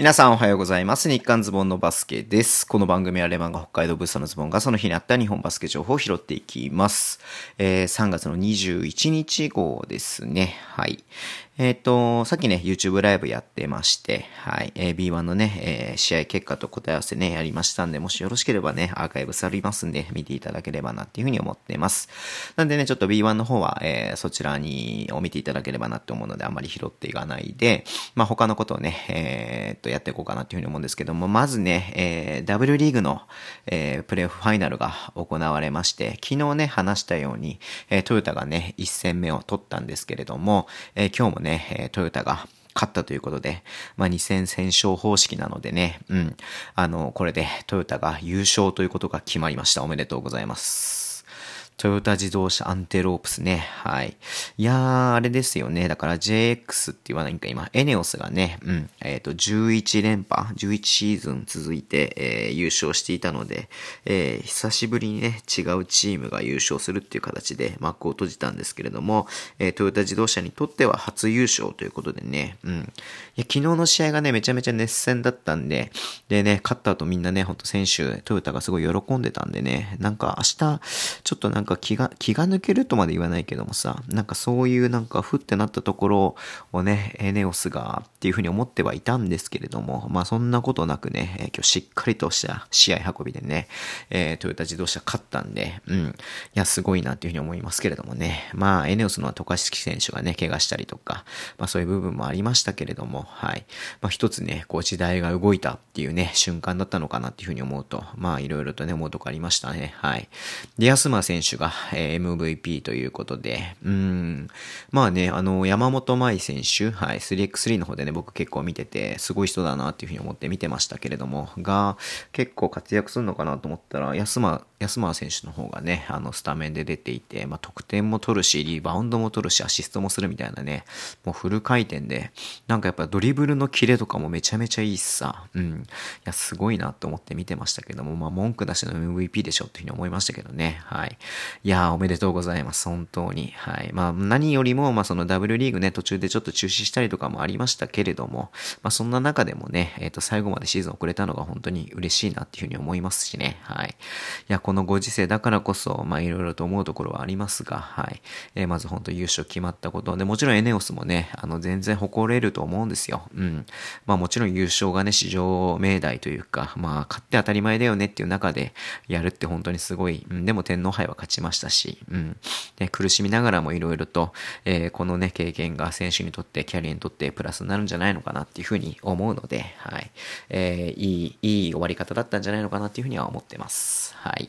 皆さんおはようございます。日刊ズボンのバスケです。この番組はレバンが北海道ブースのズボンがその日にあった日本バスケ情報を拾っていきます。えー、3月の21日号ですね。はい。えっ、ー、と、さっきね、YouTube ライブやってまして、はい、えー、B1 のね、えー、試合結果と答え合わせね、やりましたんで、もしよろしければね、アーカイブスありますんで、見ていただければなっていうふうに思ってます。なんでね、ちょっと B1 の方は、えー、そちらに、を見ていただければなって思うので、あんまり拾っていかないで、まあ、他のことをね、えー、っと、やっていこうかなっていうふうに思うんですけども、まずね、えー、W リーグの、えー、プレイオフファイナルが行われまして、昨日ね、話したように、えー、トヨタがね、1戦目を取ったんですけれども、えー、今日もね、え、トヨタが勝ったということで、まあ、2戦戦勝方式なのでね、うん、あの、これでトヨタが優勝ということが決まりました。おめでとうございます。トヨタ自動車アンテロープスね。はい。いやー、あれですよね。だから JX って言わないんか、今、エネオスがね、うん、えっ、ー、と、11連覇、11シーズン続いて、えー、優勝していたので、えー、久しぶりにね、違うチームが優勝するっていう形で幕を閉じたんですけれども、え、トヨタ自動車にとっては初優勝ということでね、うん。いや、昨日の試合がね、めちゃめちゃ熱戦だったんで、でね、勝った後みんなね、ほんと選手、トヨタがすごい喜んでたんでね、なんか明日、ちょっとなんかか気が、気が抜けるとまで言わないけどもさ、なんかそういうなんかふってなったところをね、エネオスがっていうふうに思ってはいたんですけれども、まあそんなことなくね、え今日しっかりとした試合運びでね、えー、トヨタ自動車勝ったんで、うん。いや、すごいなっていうふうに思いますけれどもね。まあ、エネオスの渡嘉敷選手がね、怪我したりとか、まあそういう部分もありましたけれども、はい。まあ一つね、こう時代が動いたっていうね、瞬間だったのかなっていうふうに思うと、まあいろいろとね、思うとこありましたね。はい。で、安間選手が、えー、MVP ということで、うん。まあね、あの、山本舞選手、はい、3x3 の方でね、僕結構見てて、すごい人だなっていうふうに思って見てましたけれども、が、結構活躍するのかなと思ったら、安間、安間選手の方がね、あの、スタメンで出ていて、まあ、得点も取るし、リバウンドも取るし、アシストもするみたいなね、もうフル回転で、なんかやっぱドリブルのキレとかもめちゃめちゃいいしさ、うん。いや、すごいなと思って見てましたけども、まあ、文句なしの MVP でしょっていうふうに思いましたけどね、はい。いやー、おめでとうございます。本当に。はい。まあ、何よりも、まあ、その W リーグね、途中でちょっと中止したりとかもありましたけれども、まあ、そんな中でもね、えっ、ー、と、最後までシーズン遅れたのが本当に嬉しいなっていうふうに思いますしね。はい。いや、このご時世だからこそ、まあ、いろいろと思うところはありますが、はい。えー、まず本当優勝決まったことで、もちろんエネオスもね、あの、全然誇れると思うんですよ。うん。まあ、もちろん優勝がね、史上命題というか、まあ、勝って当たり前だよねっていう中でやるって本当にすごい、うん、でも天皇杯は勝ちましたし、うん。で、苦しみながらもいろいろと、えー、このね、経験が選手にとって、キャリアにとってプラスになるんじゃないのかなっていうふうに思うので、はい。えー、いい、いい終わり方だったんじゃないのかなっていうふうには思ってます。はい。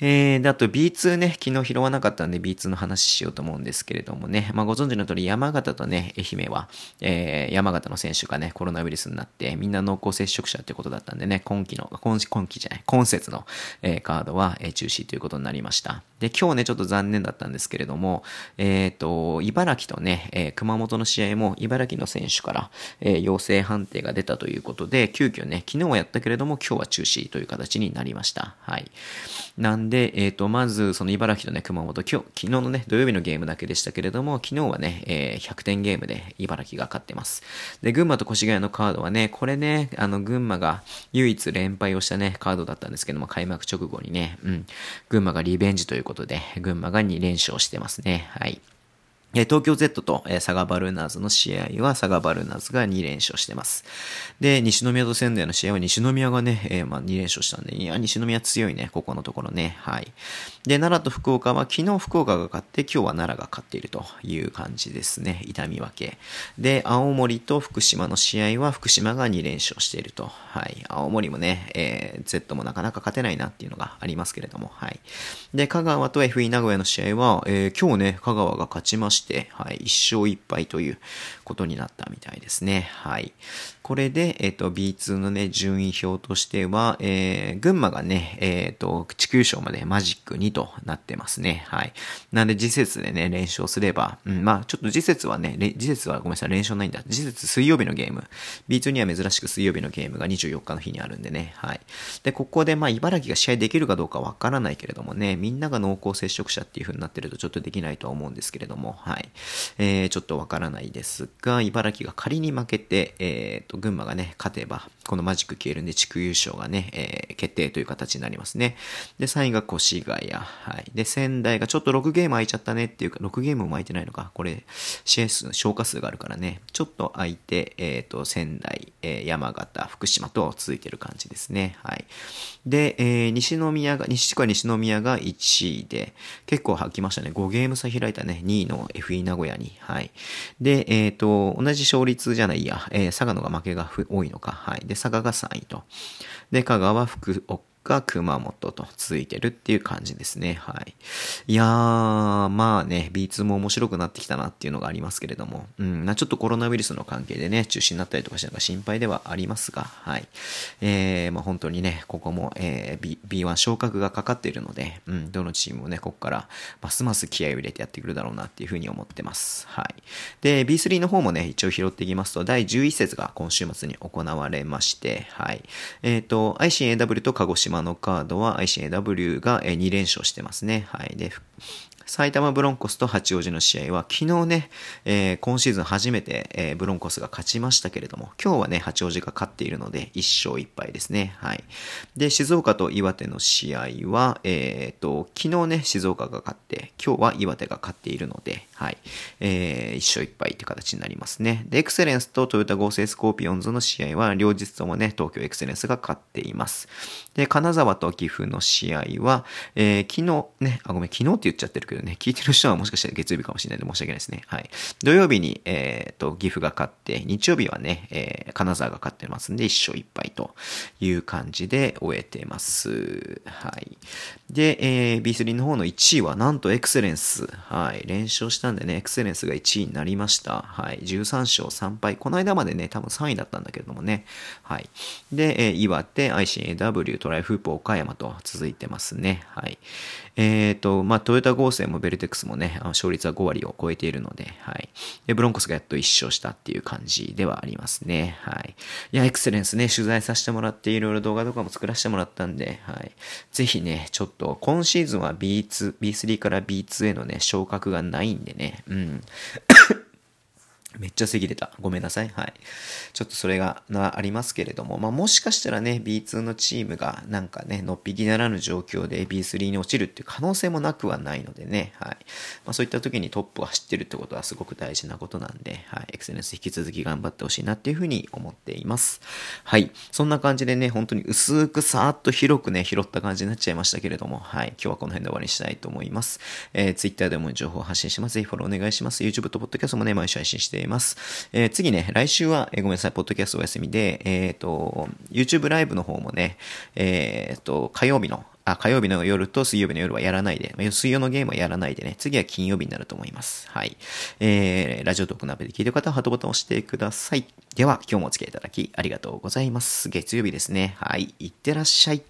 えー、で、あと B2 ね、昨日拾わなかったんで B2 の話しようと思うんですけれどもね、まあご存知の通り山形とね、愛媛は、えー、山形の選手がね、コロナウイルスになって、みんな濃厚接触者ってことだったんでね、今季の、今今季じゃない、今節の、えー、カードは、えー、中止ということになりました。で、今日ね、ちょっと残念だったんですけれども、えっ、ー、と、茨城とね、えー、熊本の試合も茨城の選手から、えー、陽性判定が出たということで、急遽ね、昨日はやったけれども、今日は中止という形になりました。はい。なんんで、えっ、ー、と、まず、その茨城とね、熊本、今日、昨日のね、土曜日のゲームだけでしたけれども、昨日はね、えー、100点ゲームで茨城が勝ってます。で、群馬と越谷のカードはね、これね、あの、群馬が唯一連敗をしたね、カードだったんですけども、開幕直後にね、うん、群馬がリベンジということで、群馬が2連勝してますね。はい。東京 Z と佐賀バルーナーズの試合は佐賀バルーナーズが2連勝してます。で、西宮と仙台の試合は西宮がね、えー、まあ2連勝したんで、いや、西宮強いね、ここのところね。はい。で、奈良と福岡は昨日福岡が勝って、今日は奈良が勝っているという感じですね。痛み分け。で、青森と福島の試合は福島が2連勝していると。はい。青森もね、えー、Z もなかなか勝てないなっていうのがありますけれども。はい。で、香川と FE 名古屋の試合は、えー、今日ね、香川が勝ちましたて、はい、1勝1敗ということになったみたいですね。はい。これで、えっ、ー、と、B2 のね、順位表としては、えー、群馬がね、えっ、ー、と、地球賞までマジック2となってますね。はい。なんで、次節でね、連勝すれば、うん、まあ、ちょっと次節はね、次節はごめんなさい、連勝ないんだ。次節水曜日のゲーム。B2 には珍しく水曜日のゲームが24日の日にあるんでね。はい。で、ここで、まあ、茨城が試合できるかどうかわからないけれどもね、みんなが濃厚接触者っていう風になってるとちょっとできないとは思うんですけれども、はい。えー、ちょっとわからないですが、茨城が仮に負けて、えっ、と、群馬がね、勝てば、このマジック消えるんで地区優勝がね、えー、決定という形になりますね。で、3位が越谷。はい。で、仙台がちょっと6ゲーム空いちゃったねっていうか、6ゲームも空いてないのか。これ、試合数、消化数があるからね。ちょっと空いて、えっ、ー、と、仙台、えー、山形、福島と続いてる感じですね。はい。で、えー、西宮が、西地区は西宮が1位で、結構吐きましたね。5ゲーム差開いたね。2位の FE 名古屋に。はい。で、えっ、ー、と、同じ勝率じゃないや、えー、佐賀のが負けが多いのか。はい。で、佐賀が3位と。で、香川、福岡、が熊本と続いてるっていう感じですね。はい。いやー、まあね、B2 も面白くなってきたなっていうのがありますけれども、うん、ちょっとコロナウイルスの関係でね、中止になったりとかしてのが心配ではありますが、はい。えー、まあ本当にね、ここも、えー、B、B1 昇格がかかっているので、うん、どのチームもね、ここからますます気合を入れてやってくるだろうなっていうふうに思ってます。はい。で、B3 の方もね、一応拾っていきますと、第11節が今週末に行われまして、はい。えっ、ー、と、ICAW と鹿児島島のカードは ICAW が2連勝してますね。はい。で、埼玉ブロンコスと八王子の試合は昨日ね、えー、今シーズン初めて、えー、ブロンコスが勝ちましたけれども、今日はね、八王子が勝っているので、1勝1敗ですね。はい。で、静岡と岩手の試合は、えっ、ー、と、昨日ね、静岡が勝って、今日は岩手が勝っているので、はい。えー、1勝1敗という形になりますね。で、エクセレンスとトヨタ合成スコーピオンズの試合は、両日ともね、東京エクセレンスが勝っています。で、金沢と岐阜の試合は、えー、昨日ね、あ、ごめん、昨日って言っちゃってるけどね、聞いてる人はもしかしたら月曜日かもしれないので申し訳ないですね。はい。土曜日に、えっ、ー、と、岐阜が勝って、日曜日はね、えー、金沢が勝ってますんで、1勝1敗という感じで終えてます。はい。で、えー、B3 の方の1位は、なんとエクセレンス。はい。連勝したんでね、エクセレンスが1位になりました。はい。13勝3敗。この間までね、多分3位だったんだけれどもね。はい。で、えー、岩手、ICAW、トライフープ岡山と続いてますね。はい。えっ、ー、と、まあ、トヨタ合成もベルテックスもね、あの勝率は5割を超えているので、はい。で、ブロンコスがやっと1勝したっていう感じではありますね。はい。いや、エクセレンスね、取材させてもらって、いろいろ動画とかも作らせてもらったんで、はい。ぜひね、ちょっと、今シーズンは B2、B3 から B2 へのね、昇格がないんでね、うん。めっちゃ咳出た。ごめんなさい。はい。ちょっとそれがなありますけれども、まあ、もしかしたらね、B2 のチームがなんかね、のっぴきならぬ状況で B3 に落ちるっていう可能性もなくはないのでね、はい。まあ、そういった時にトップを走ってるってことはすごく大事なことなんで、はい。エクセレンス引き続き頑張ってほしいなっていうふうに思っています。はい。そんな感じでね、本当に薄くさーっと広くね、拾った感じになっちゃいましたけれども、はい。今日はこの辺で終わりにしたいと思います。えー、Twitter でも情報を発信します。ぜひフォローお願いします。YouTube と Podcast もね、毎週配信しています。えー、次ね、来週は、えー、ごめんなさい、ポッドキャストお休みで、えっ、ー、と、YouTube ライブの方もね、えっ、と、火曜日の、あ、火曜日の夜と水曜日の夜はやらないで、水曜のゲームはやらないでね、次は金曜日になると思います。はい。えー、ラジオトーク鍋で聞いてる方はハートボタンを押してください。では、今日もお付き合いいただきありがとうございます。月曜日ですね。はい。いってらっしゃい。